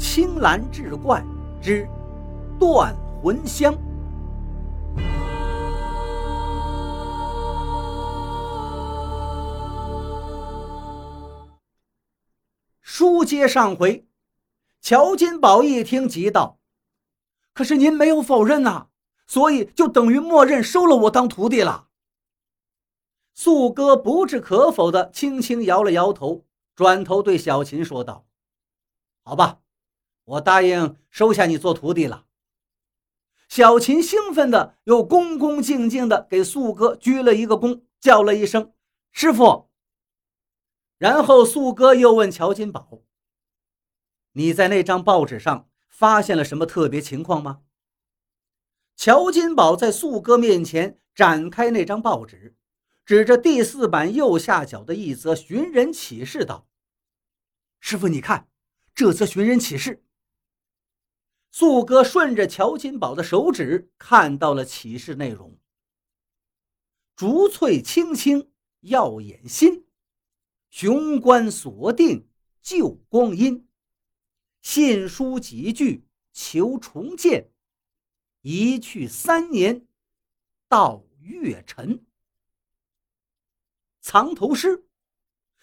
青蓝志怪之断魂香。书接上回，乔金宝一听，急道：“可是您没有否认呐，所以就等于默认收了我当徒弟了。”素哥不置可否的轻轻摇了摇头，转头对小琴说道：“好吧，我答应收下你做徒弟了。”小琴兴奋的又恭恭敬敬的给素哥鞠了一个躬，叫了一声“师傅”。然后素哥又问乔金宝：“你在那张报纸上发现了什么特别情况吗？”乔金宝在素哥面前展开那张报纸。指着第四版右下角的一则寻人启事道：“师傅，你看这则寻人启事。”素哥顺着乔金宝的手指看到了启事内容：“竹翠青青耀眼心，雄关锁定旧光阴。信书几句求重见，一去三年到月沉。”藏头诗，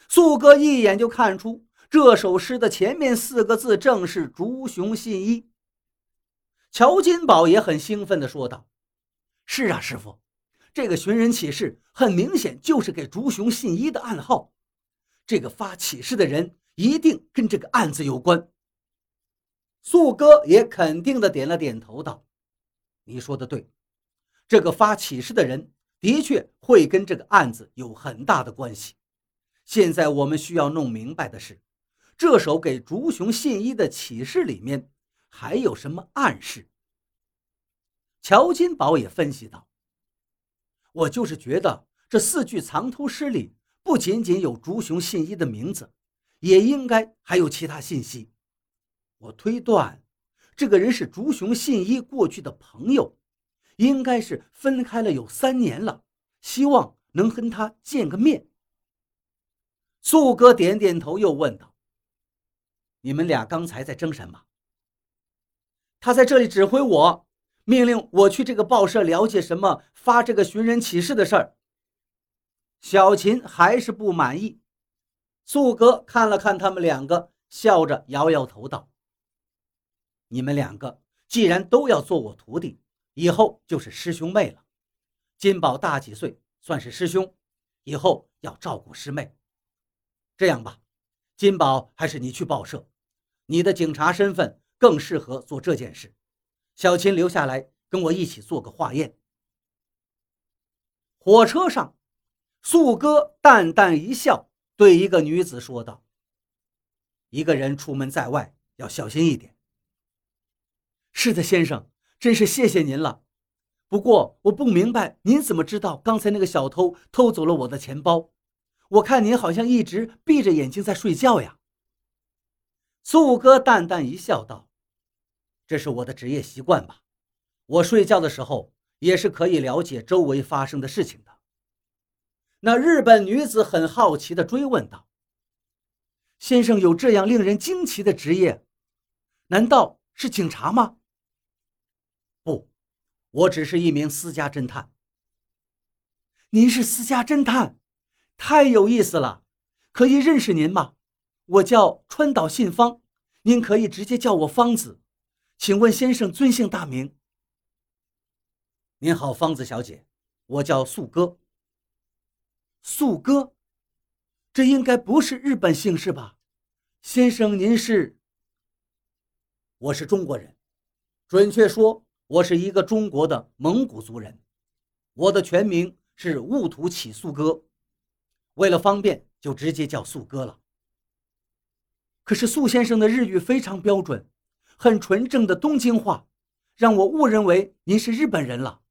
素哥一眼就看出这首诗的前面四个字正是竹熊信一。乔金宝也很兴奋地说道：“是啊，师傅，这个寻人启事很明显就是给竹熊信一的暗号。这个发启事的人一定跟这个案子有关。”素哥也肯定地点了点头，道：“你说的对，这个发启事的人。”的确会跟这个案子有很大的关系。现在我们需要弄明白的是，这首给竹熊信一的启事里面还有什么暗示？乔金宝也分析道：“我就是觉得这四句藏头诗里不仅仅有竹熊信一的名字，也应该还有其他信息。我推断，这个人是竹熊信一过去的朋友。”应该是分开了有三年了，希望能跟他见个面。素哥点点头，又问道：“你们俩刚才在争什么？”他在这里指挥我，命令我去这个报社了解什么发这个寻人启事的事儿。小琴还是不满意。素哥看了看他们两个，笑着摇摇头道：“你们两个既然都要做我徒弟。”以后就是师兄妹了，金宝大几岁，算是师兄，以后要照顾师妹。这样吧，金宝还是你去报社，你的警察身份更适合做这件事。小琴留下来跟我一起做个化验。火车上，素哥淡淡一笑，对一个女子说道：“一个人出门在外要小心一点。”是的，先生。真是谢谢您了，不过我不明白您怎么知道刚才那个小偷偷走了我的钱包？我看您好像一直闭着眼睛在睡觉呀。素哥淡淡一笑，道：“这是我的职业习惯吧。我睡觉的时候也是可以了解周围发生的事情的。”那日本女子很好奇地追问道：“先生有这样令人惊奇的职业，难道是警察吗？”不，我只是一名私家侦探。您是私家侦探，太有意思了。可以认识您吗？我叫川岛信芳，您可以直接叫我芳子。请问先生尊姓大名？您好，芳子小姐，我叫素哥。素哥，这应该不是日本姓氏吧？先生，您是？我是中国人，准确说。我是一个中国的蒙古族人，我的全名是兀土起素哥，为了方便就直接叫素哥了。可是素先生的日语非常标准，很纯正的东京话，让我误认为您是日本人了。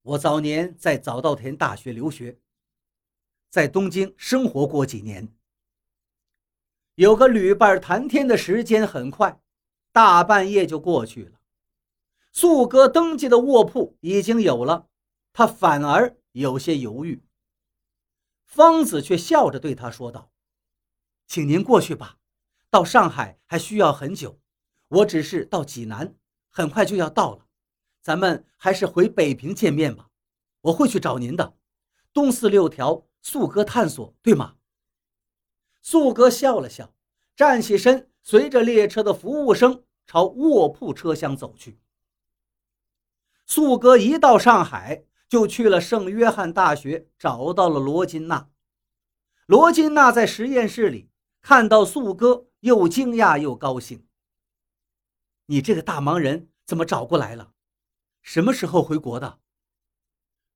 我早年在早稻田大学留学，在东京生活过几年，有个旅伴谈天的时间很快，大半夜就过去了。素哥登记的卧铺已经有了，他反而有些犹豫。方子却笑着对他说道：“请您过去吧，到上海还需要很久，我只是到济南，很快就要到了。咱们还是回北平见面吧，我会去找您的。东四六条素哥探索，对吗？素哥笑了笑，站起身，随着列车的服务生朝卧铺车厢走去。素哥一到上海，就去了圣约翰大学，找到了罗金娜。罗金娜在实验室里看到素哥，又惊讶又高兴。你这个大忙人怎么找过来了？什么时候回国的？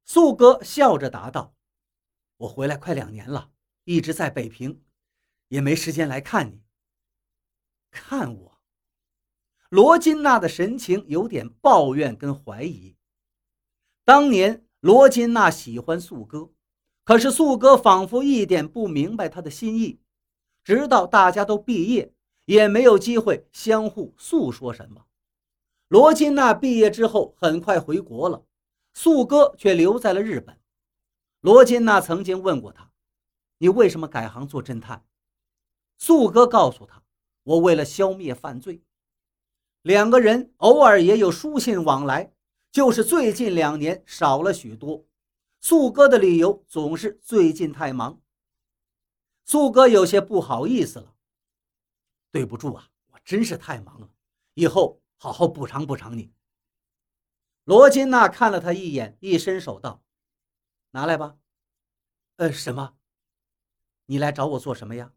素哥笑着答道：“我回来快两年了，一直在北平，也没时间来看你。看我。”罗金娜的神情有点抱怨跟怀疑。当年罗金娜喜欢素哥，可是素哥仿佛一点不明白她的心意，直到大家都毕业，也没有机会相互诉说什么。罗金娜毕业之后很快回国了，素哥却留在了日本。罗金娜曾经问过他：“你为什么改行做侦探？”素哥告诉他：“我为了消灭犯罪。”两个人偶尔也有书信往来，就是最近两年少了许多。素哥的理由总是最近太忙。素哥有些不好意思了：“对不住啊，我真是太忙了，以后。”好好补偿补偿你。罗金娜看了他一眼，一伸手道：“拿来吧。”“呃，什么？你来找我做什么呀？”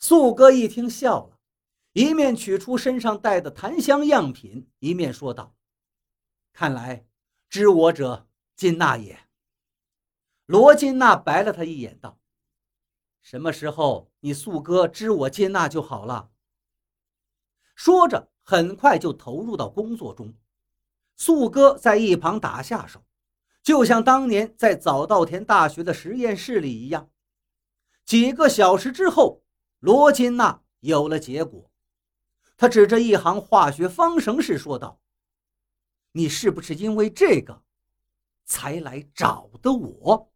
素哥一听笑了，一面取出身上带的檀香样品，一面说道：“看来知我者金娜也。”罗金娜白了他一眼，道：“什么时候你素哥知我接纳就好了。”说着。很快就投入到工作中，素哥在一旁打下手，就像当年在早稻田大学的实验室里一样。几个小时之后，罗金娜有了结果。他指着一行化学方程式说道：“你是不是因为这个才来找的我？”